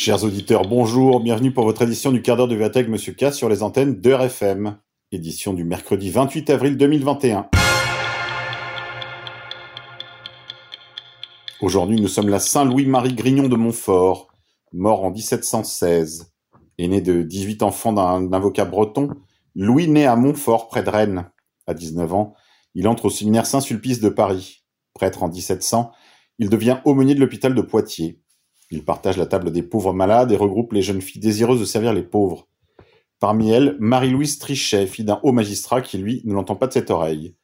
Chers auditeurs, bonjour, bienvenue pour votre édition du quart d'heure de Viatech Monsieur K sur les antennes d'Heure FM, édition du mercredi 28 avril 2021. Aujourd'hui, nous sommes la Saint-Louis-Marie Grignon de Montfort, mort en 1716. Aîné de 18 enfants d'un avocat breton, Louis naît à Montfort, près de Rennes. À 19 ans, il entre au séminaire Saint-Sulpice de Paris. Prêtre en 1700, il devient aumônier de l'hôpital de Poitiers. Il partage la table des pauvres malades et regroupe les jeunes filles désireuses de servir les pauvres. Parmi elles, Marie-Louise Trichet, fille d'un haut magistrat qui, lui, ne l'entend pas de cette oreille.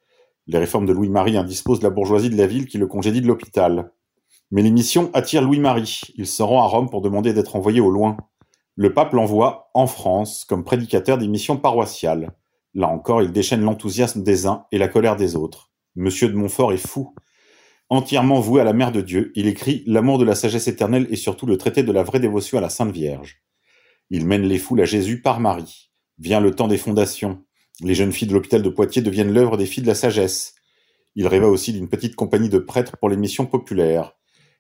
Les réformes de Louis-Marie indisposent la bourgeoisie de la ville qui le congédie de l'hôpital. Mais l'émission attire Louis-Marie. Il se rend à Rome pour demander d'être envoyé au loin. Le pape l'envoie en France comme prédicateur des missions paroissiales. Là encore, il déchaîne l'enthousiasme des uns et la colère des autres. Monsieur de Montfort est fou. Entièrement voué à la Mère de Dieu, il écrit L'amour de la sagesse éternelle et surtout le traité de la vraie dévotion à la Sainte Vierge. Il mène les foules à Jésus par Marie. Vient le temps des fondations. Les jeunes filles de l'hôpital de Poitiers deviennent l'œuvre des filles de la sagesse. Il rêva aussi d'une petite compagnie de prêtres pour les missions populaires.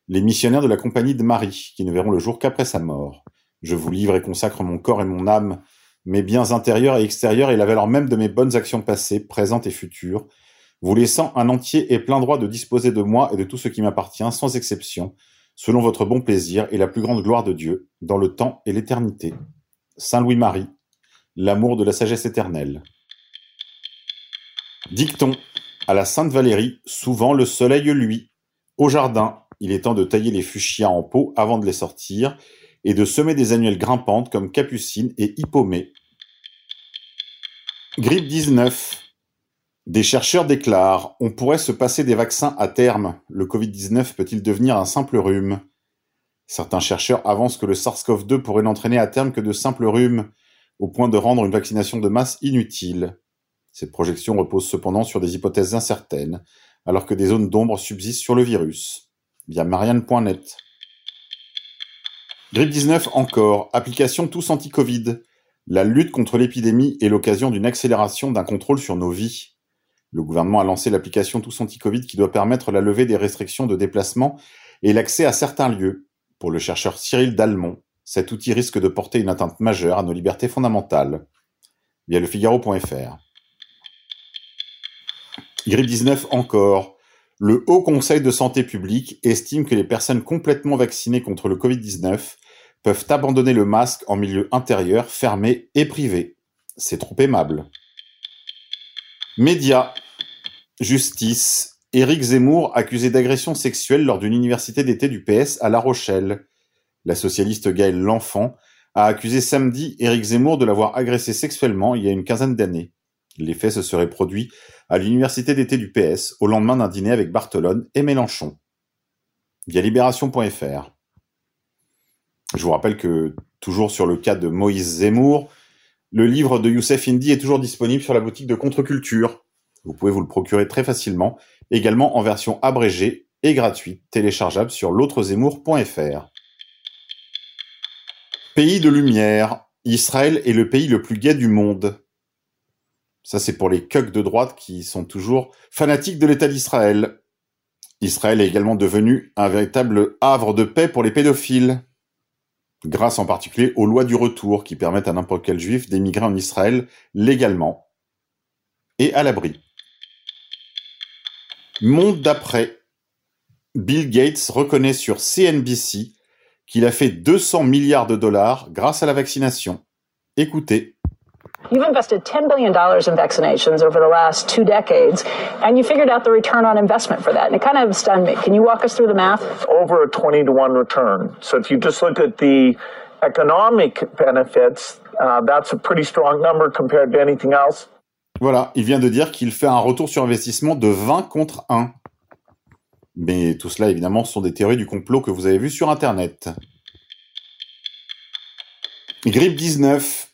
Les missionnaires de la compagnie de Marie, qui ne verront le jour qu'après sa mort. Je vous livre et consacre mon corps et mon âme, mes biens intérieurs et extérieurs et la valeur même de mes bonnes actions passées, présentes et futures, vous laissant un entier et plein droit de disposer de moi et de tout ce qui m'appartient, sans exception, selon votre bon plaisir et la plus grande gloire de Dieu, dans le temps et l'éternité. Saint Louis-Marie, l'amour de la sagesse éternelle. Dicton. À la Sainte Valérie, souvent le soleil luit. Au jardin, il est temps de tailler les fuchsias en pot avant de les sortir et de semer des annuelles grimpantes comme capucine et hippomée. Grippe 19. Des chercheurs déclarent On pourrait se passer des vaccins à terme. Le Covid-19 peut-il devenir un simple rhume? Certains chercheurs avancent que le SARS-CoV-2 pourrait n'entraîner à terme que de simples rhumes, au point de rendre une vaccination de masse inutile. Cette projection repose cependant sur des hypothèses incertaines, alors que des zones d'ombre subsistent sur le virus. Via Marianne.net. Grippe 19 encore, application tous anti-Covid. La lutte contre l'épidémie est l'occasion d'une accélération d'un contrôle sur nos vies. Le gouvernement a lancé l'application Tous Anti-Covid qui doit permettre la levée des restrictions de déplacement et l'accès à certains lieux. Pour le chercheur Cyril Dalmont, cet outil risque de porter une atteinte majeure à nos libertés fondamentales. Via le Figaro.fr. Grippe 19 encore. Le Haut Conseil de santé publique estime que les personnes complètement vaccinées contre le Covid-19 peuvent abandonner le masque en milieu intérieur, fermé et privé. C'est trop aimable. Médias. Justice. Éric Zemmour accusé d'agression sexuelle lors d'une université d'été du PS à La Rochelle. La socialiste Gaëlle L'Enfant a accusé samedi Éric Zemmour de l'avoir agressé sexuellement il y a une quinzaine d'années. Les faits se seraient produits à l'université d'été du PS au lendemain d'un dîner avec Barthelone et Mélenchon. Via libération.fr. Je vous rappelle que, toujours sur le cas de Moïse Zemmour, le livre de Youssef Indy est toujours disponible sur la boutique de Contre-Culture. Vous pouvez vous le procurer très facilement, également en version abrégée et gratuite, téléchargeable sur l'autrezemmour.fr. Pays de lumière. Israël est le pays le plus gai du monde. Ça, c'est pour les cucks de droite qui sont toujours fanatiques de l'État d'Israël. Israël est également devenu un véritable havre de paix pour les pédophiles. Grâce en particulier aux lois du retour qui permettent à n'importe quel juif d'émigrer en Israël légalement et à l'abri. Monde d'après. Bill Gates reconnaît sur CNBC qu'il a fait 200 milliards de dollars grâce à la vaccination. Écoutez. You've invested $10 billion in vaccinations over the last two decades, and you figured out the return on investment for that. And it kind of stunned me. Can you walk us through the math? Over a 20 to 1 return. So if you just look at the economic benefits, uh, that's a pretty strong number compared to anything else. Voilà, il vient de dire qu'il fait un retour sur investissement de 20 contre 1. Mais tout cela, évidemment, sont des théories du complot que vous avez vues sur Internet. Grippe 19.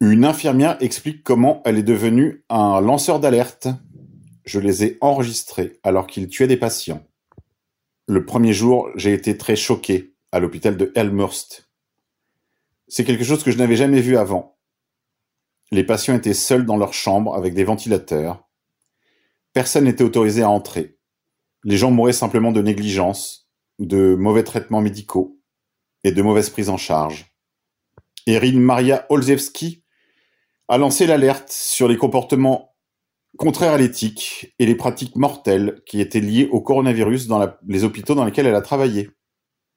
Une infirmière explique comment elle est devenue un lanceur d'alerte. Je les ai enregistrés alors qu'ils tuaient des patients. Le premier jour, j'ai été très choqué à l'hôpital de Elmhurst. C'est quelque chose que je n'avais jamais vu avant. Les patients étaient seuls dans leur chambre avec des ventilateurs. Personne n'était autorisé à entrer. Les gens mouraient simplement de négligence, de mauvais traitements médicaux. et de mauvaise prise en charge. Erin Maria Olzewski a lancé l'alerte sur les comportements contraires à l'éthique et les pratiques mortelles qui étaient liées au coronavirus dans les hôpitaux dans lesquels elle a travaillé.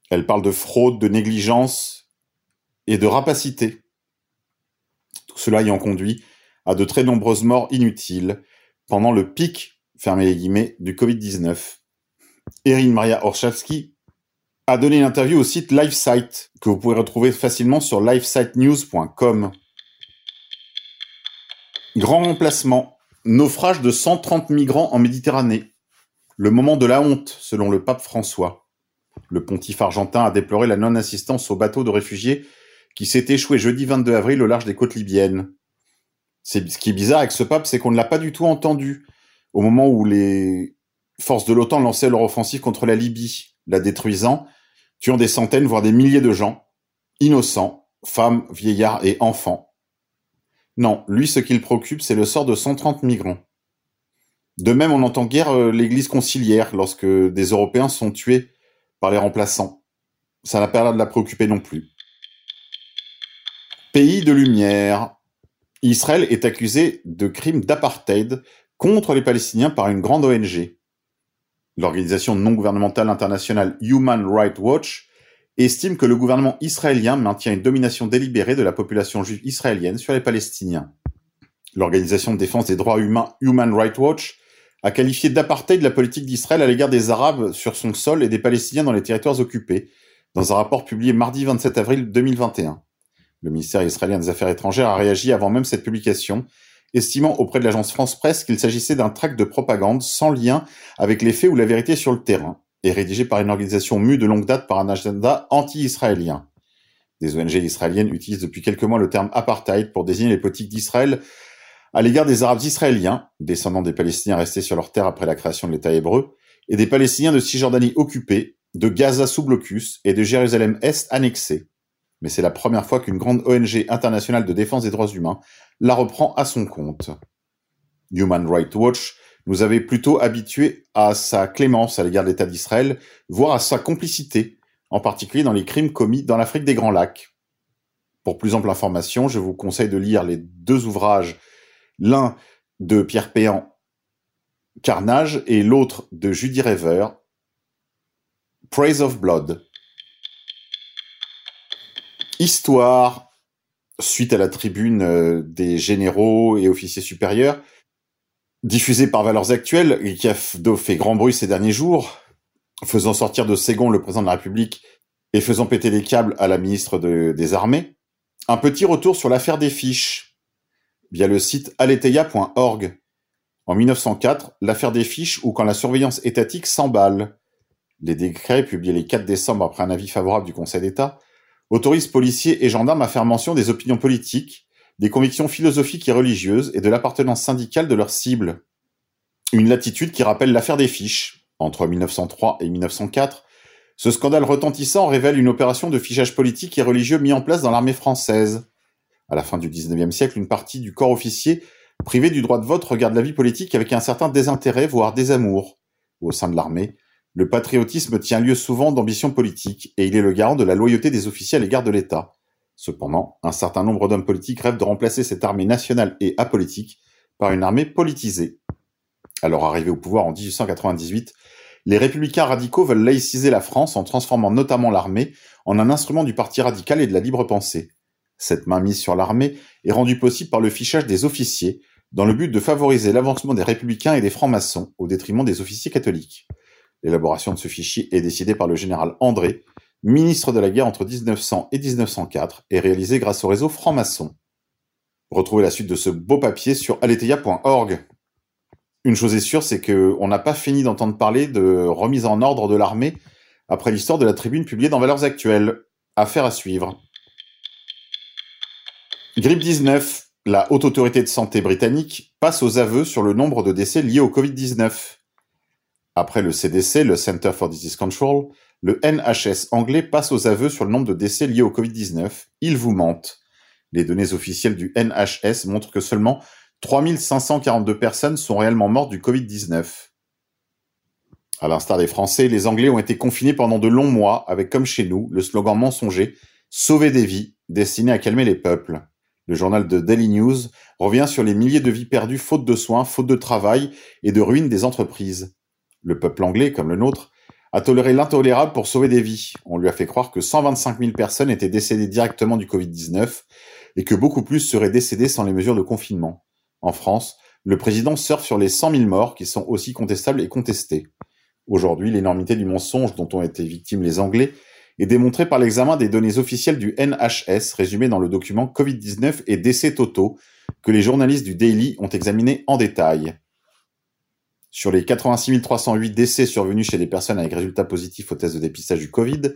Elle parle de fraude, de négligence et de rapacité. Cela ayant conduit à de très nombreuses morts inutiles pendant le pic, fermé du Covid-19. Erin Maria Orchavski a donné une interview au site LifeSite, que vous pouvez retrouver facilement sur lifesitenews.com. Grand remplacement. Naufrage de 130 migrants en Méditerranée. Le moment de la honte, selon le pape François. Le pontife argentin a déploré la non-assistance au bateau de réfugiés qui s'est échoué jeudi 22 avril au large des côtes libyennes. Ce qui est bizarre avec ce pape, c'est qu'on ne l'a pas du tout entendu au moment où les forces de l'OTAN lançaient leur offensive contre la Libye, la détruisant, tuant des centaines, voire des milliers de gens, innocents, femmes, vieillards et enfants. Non, lui, ce qu'il préoccupe, c'est le sort de 130 migrants. De même, on n'entend guère euh, l'église conciliaire lorsque des Européens sont tués par les remplaçants. Ça n'a pas l'air de la préoccuper non plus. Pays de lumière. Israël est accusé de crimes d'apartheid contre les Palestiniens par une grande ONG. L'organisation non gouvernementale internationale Human Rights Watch estime que le gouvernement israélien maintient une domination délibérée de la population juive israélienne sur les Palestiniens. L'organisation de défense des droits humains Human Rights Watch a qualifié d'apartheid la politique d'Israël à l'égard des Arabes sur son sol et des Palestiniens dans les territoires occupés, dans un rapport publié mardi 27 avril 2021. Le ministère israélien des Affaires étrangères a réagi avant même cette publication, estimant auprès de l'agence France Presse qu'il s'agissait d'un tract de propagande sans lien avec les faits ou la vérité sur le terrain, et rédigé par une organisation mue de longue date par un agenda anti-israélien. Des ONG israéliennes utilisent depuis quelques mois le terme apartheid pour désigner les politiques d'Israël à l'égard des Arabes israéliens, descendants des Palestiniens restés sur leur terre après la création de l'État hébreu, et des Palestiniens de Cisjordanie occupés, de Gaza sous blocus et de Jérusalem-Est annexée. Mais c'est la première fois qu'une grande ONG internationale de défense des droits humains la reprend à son compte. Human Rights Watch nous avait plutôt habitués à sa clémence à l'égard de l'État d'Israël, voire à sa complicité, en particulier dans les crimes commis dans l'Afrique des Grands Lacs. Pour plus ample information, je vous conseille de lire les deux ouvrages, l'un de Pierre Péan, Carnage, et l'autre de Judy Rever, Praise of Blood. Histoire, suite à la tribune euh, des généraux et officiers supérieurs, diffusée par Valeurs Actuelles, et qui a fait grand bruit ces derniers jours, faisant sortir de Ségon le président de la République et faisant péter les câbles à la ministre des Armées, un petit retour sur l'affaire des fiches, via le site aleteia.org. En 1904, l'affaire des fiches ou quand la surveillance étatique s'emballe. Les décrets, publiés les 4 décembre après un avis favorable du Conseil d'État, autorise policiers et gendarmes à faire mention des opinions politiques, des convictions philosophiques et religieuses et de l'appartenance syndicale de leurs cibles. Une latitude qui rappelle l'affaire des fiches. Entre 1903 et 1904, ce scandale retentissant révèle une opération de fichage politique et religieux mis en place dans l'armée française. À la fin du XIXe siècle, une partie du corps officier, privé du droit de vote, regarde la vie politique avec un certain désintérêt, voire désamour. Au sein de l'armée, le patriotisme tient lieu souvent d'ambition politique, et il est le garant de la loyauté des officiers à l'égard de l'État. Cependant, un certain nombre d'hommes politiques rêvent de remplacer cette armée nationale et apolitique par une armée politisée. Alors arrivés au pouvoir en 1898, les républicains radicaux veulent laïciser la France en transformant notamment l'armée en un instrument du parti radical et de la libre pensée. Cette mainmise sur l'armée est rendue possible par le fichage des officiers, dans le but de favoriser l'avancement des républicains et des francs-maçons au détriment des officiers catholiques. L'élaboration de ce fichier est décidée par le général André, ministre de la guerre entre 1900 et 1904, et réalisée grâce au réseau franc-maçon. Retrouvez la suite de ce beau papier sur aletheia.org. Une chose est sûre, c'est qu'on n'a pas fini d'entendre parler de remise en ordre de l'armée après l'histoire de la tribune publiée dans Valeurs Actuelles. Affaire à suivre. Grippe 19. La Haute Autorité de Santé britannique passe aux aveux sur le nombre de décès liés au Covid-19. Après le CDC, le Center for Disease Control, le NHS anglais passe aux aveux sur le nombre de décès liés au Covid-19. Ils vous mentent. Les données officielles du NHS montrent que seulement 3542 personnes sont réellement mortes du Covid-19. À l'instar des Français, les Anglais ont été confinés pendant de longs mois avec comme chez nous le slogan mensonger Sauver des vies, destiné à calmer les peuples. Le journal de Daily News revient sur les milliers de vies perdues faute de soins, faute de travail et de ruines des entreprises. Le peuple anglais, comme le nôtre, a toléré l'intolérable pour sauver des vies. On lui a fait croire que 125 000 personnes étaient décédées directement du Covid-19 et que beaucoup plus seraient décédées sans les mesures de confinement. En France, le président surfe sur les 100 000 morts qui sont aussi contestables et contestés. Aujourd'hui, l'énormité du mensonge dont ont été victimes les Anglais est démontrée par l'examen des données officielles du NHS résumées dans le document Covid-19 et décès totaux que les journalistes du Daily ont examiné en détail. Sur les 86 308 décès survenus chez des personnes avec résultats positifs au test de dépistage du Covid,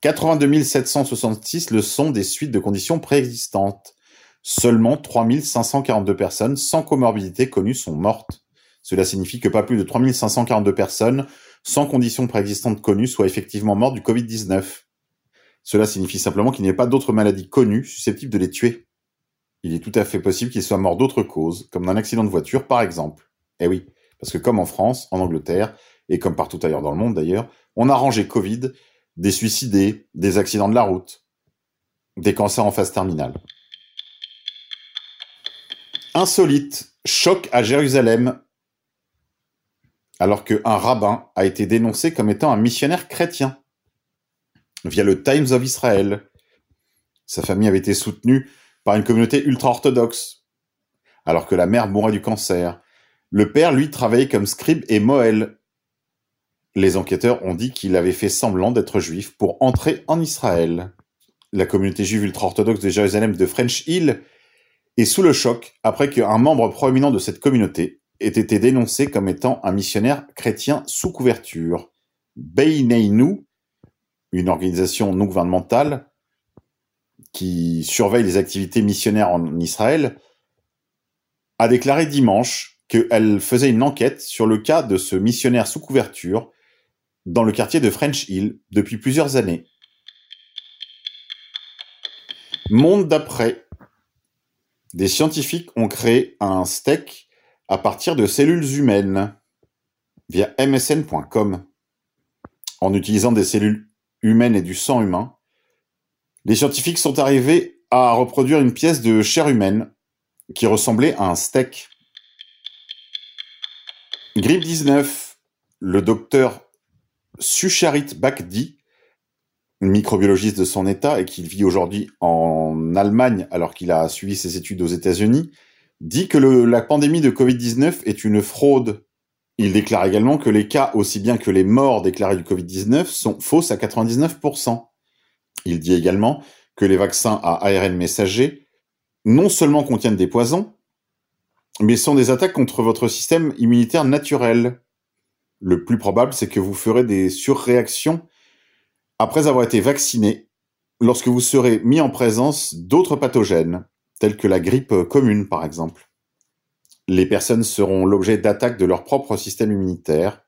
82 766 le sont des suites de conditions préexistantes. Seulement 3 542 personnes sans comorbidité connues sont mortes. Cela signifie que pas plus de 3 542 personnes sans conditions préexistantes connues soient effectivement mortes du Covid-19. Cela signifie simplement qu'il n'y ait pas d'autres maladies connues susceptibles de les tuer. Il est tout à fait possible qu'ils soient morts d'autres causes, comme d'un accident de voiture par exemple. Eh oui, parce que comme en France, en Angleterre, et comme partout ailleurs dans le monde d'ailleurs, on a rangé Covid, des suicidés, des accidents de la route, des cancers en phase terminale. Insolite, choc à Jérusalem, alors qu'un rabbin a été dénoncé comme étant un missionnaire chrétien via le Times of Israel. Sa famille avait été soutenue par une communauté ultra-orthodoxe, alors que la mère mourait du cancer. Le père, lui, travaillait comme scribe et moël. Les enquêteurs ont dit qu'il avait fait semblant d'être juif pour entrer en Israël. La communauté juive ultra-orthodoxe de Jérusalem de French Hill est sous le choc après qu'un membre proéminent de cette communauté ait été dénoncé comme étant un missionnaire chrétien sous couverture. Beineinu, une organisation non gouvernementale qui surveille les activités missionnaires en Israël, a déclaré dimanche qu'elle faisait une enquête sur le cas de ce missionnaire sous couverture dans le quartier de French Hill depuis plusieurs années. Monde d'après. Des scientifiques ont créé un steak à partir de cellules humaines via msn.com. En utilisant des cellules humaines et du sang humain, les scientifiques sont arrivés à reproduire une pièce de chair humaine qui ressemblait à un steak. Grippe 19, le docteur Sucharit Bakdi, microbiologiste de son état et qui vit aujourd'hui en Allemagne alors qu'il a suivi ses études aux États-Unis, dit que la pandémie de Covid-19 est une fraude. Il déclare également que les cas aussi bien que les morts déclarés du Covid-19 sont fausses à 99%. Il dit également que les vaccins à ARN messager non seulement contiennent des poisons, mais sont des attaques contre votre système immunitaire naturel. Le plus probable, c'est que vous ferez des surréactions après avoir été vacciné lorsque vous serez mis en présence d'autres pathogènes, tels que la grippe commune par exemple. Les personnes seront l'objet d'attaques de leur propre système immunitaire,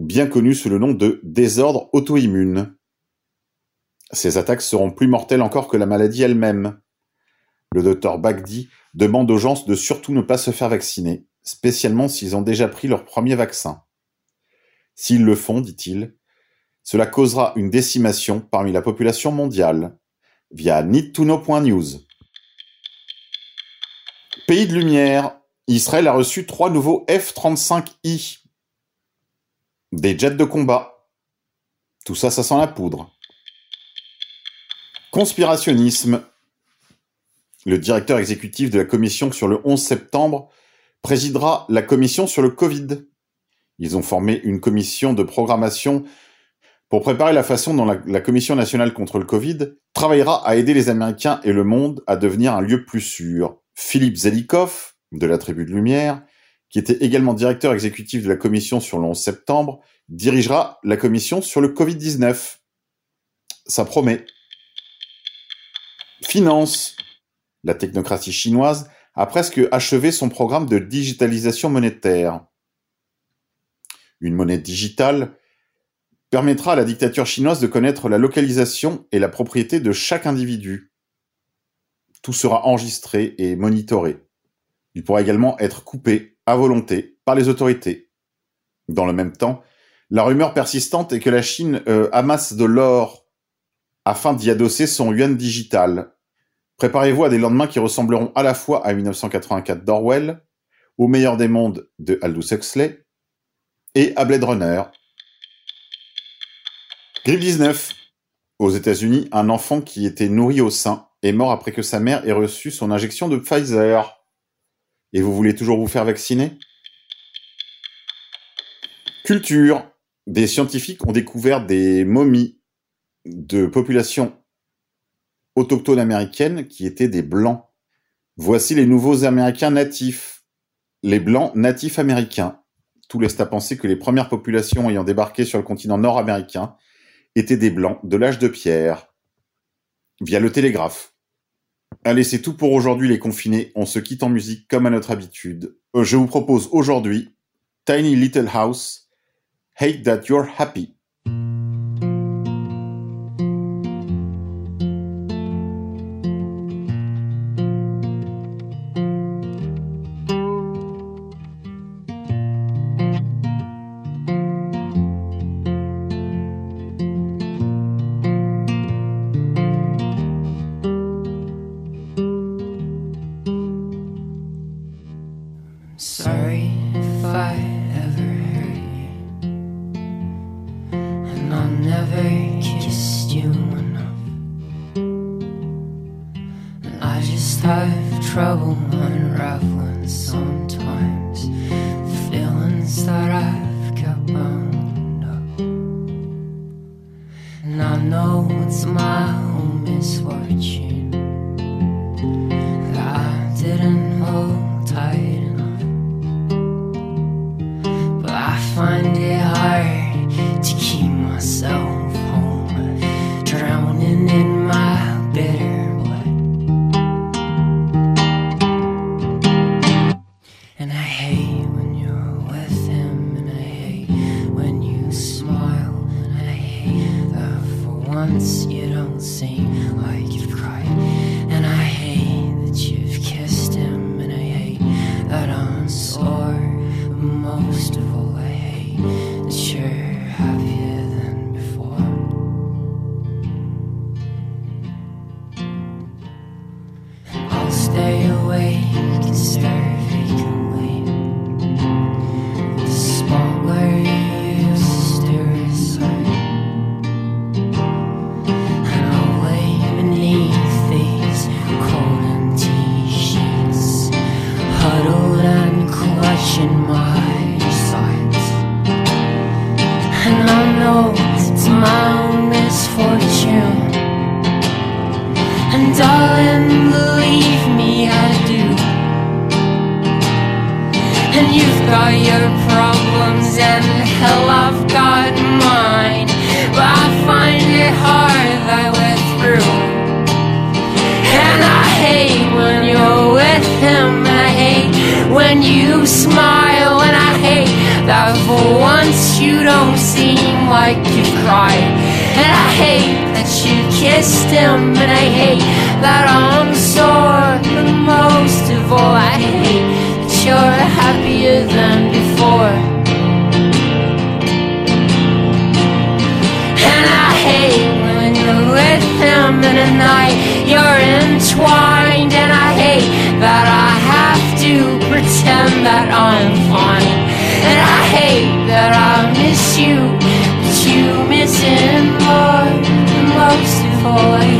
bien connu sous le nom de désordre auto-immune. Ces attaques seront plus mortelles encore que la maladie elle-même. Le docteur Bagdi demande aux gens de surtout ne pas se faire vacciner, spécialement s'ils ont déjà pris leur premier vaccin. S'ils le font, dit-il, cela causera une décimation parmi la population mondiale, via needtoknow.news. Pays de lumière, Israël a reçu trois nouveaux F-35I, des jets de combat. Tout ça, ça sent la poudre. Conspirationnisme, le directeur exécutif de la commission sur le 11 septembre présidera la commission sur le Covid. Ils ont formé une commission de programmation pour préparer la façon dont la, Commission nationale contre le Covid travaillera à aider les Américains et le monde à devenir un lieu plus sûr. Philippe Zelikoff, de la Tribu de Lumière, qui était également directeur exécutif de la commission sur le 11 septembre, dirigera la commission sur le Covid-19. Ça promet. Finance. La technocratie chinoise a presque achevé son programme de digitalisation monétaire. Une monnaie digitale permettra à la dictature chinoise de connaître la localisation et la propriété de chaque individu. Tout sera enregistré et monitoré. Il pourra également être coupé à volonté par les autorités. Dans le même temps, La rumeur persistante est que la Chine euh, amasse de l'or afin d'y adosser son yuan digital. Préparez-vous à des lendemains qui ressembleront à la fois à 1984 d'Orwell, Au meilleur des mondes de Aldous Huxley et à Blade Runner. Grippe 19. Aux États-Unis, un enfant qui était nourri au sein est mort après que sa mère ait reçu son injection de Pfizer. Et vous voulez toujours vous faire vacciner? Culture. Des scientifiques ont découvert des momies de populations autochtones américaines qui étaient des blancs. Voici les nouveaux Américains natifs. Les blancs natifs américains. Tout laisse à penser que les premières populations ayant débarqué sur le continent nord-américain étaient des blancs de l'âge de pierre. Via le télégraphe. Allez, c'est tout pour aujourd'hui les confinés. On se quitte en musique comme à notre habitude. Euh, je vous propose aujourd'hui Tiny Little House, Hate That You're Happy. And you've got your problems, and hell, I've got mine. But I find it hard that we're through. And I hate when you're with him, and I hate when you smile, and I hate that for once you don't seem like you've cried. And I hate that you kissed him, and I hate that I'm sore. But most of all, I hate you're happier than before. And I hate when you're with him in a night you're entwined. And I hate that I have to pretend that I'm fine. And I hate that I miss you, but you miss him more. And most of all,